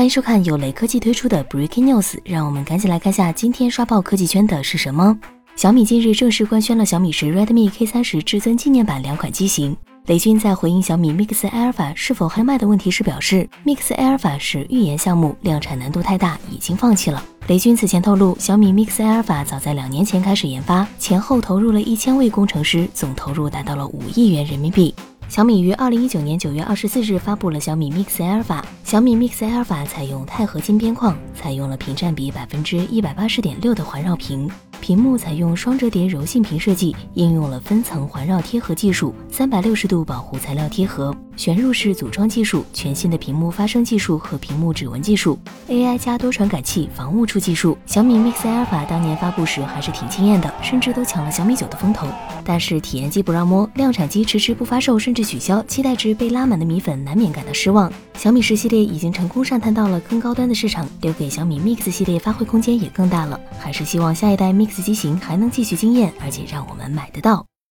欢迎收看由雷科技推出的 Breaking News，让我们赶紧来看下今天刷爆科技圈的是什么。小米近日正式官宣了小米十 Redmi K 三十至尊纪念版两款机型。雷军在回应小米 Mix Alpha 是否还卖的问题时表示，Mix Alpha 是预研项目，量产难度太大，已经放弃了。雷军此前透露，小米 Mix Alpha 早在两年前开始研发，前后投入了一千位工程师，总投入达到了五亿元人民币。小米于二零一九年九月二十四日发布了小米 Mix Alpha。小米 Mix Alpha 采用钛合金边框，采用了屏占比百分之一百八十点六的环绕屏。屏幕采用双折叠柔性屏设计，应用了分层环绕贴合技术，三百六十度保护材料贴合，旋入式组装技术，全新的屏幕发声技术和屏幕指纹技术，AI 加多传感器防误触技术。小米 Mix Alpha 当年发布时还是挺惊艳的，甚至都抢了小米九的风头。但是体验机不让摸，量产机迟迟不发售，甚至取消，期待值被拉满的米粉难免感到失望。小米十系列已经成功上探到了更高端的市场，留给小米 Mix 系列发挥空间也更大了。还是希望下一代 Mix 机型还能继续惊艳，而且让我们买得到。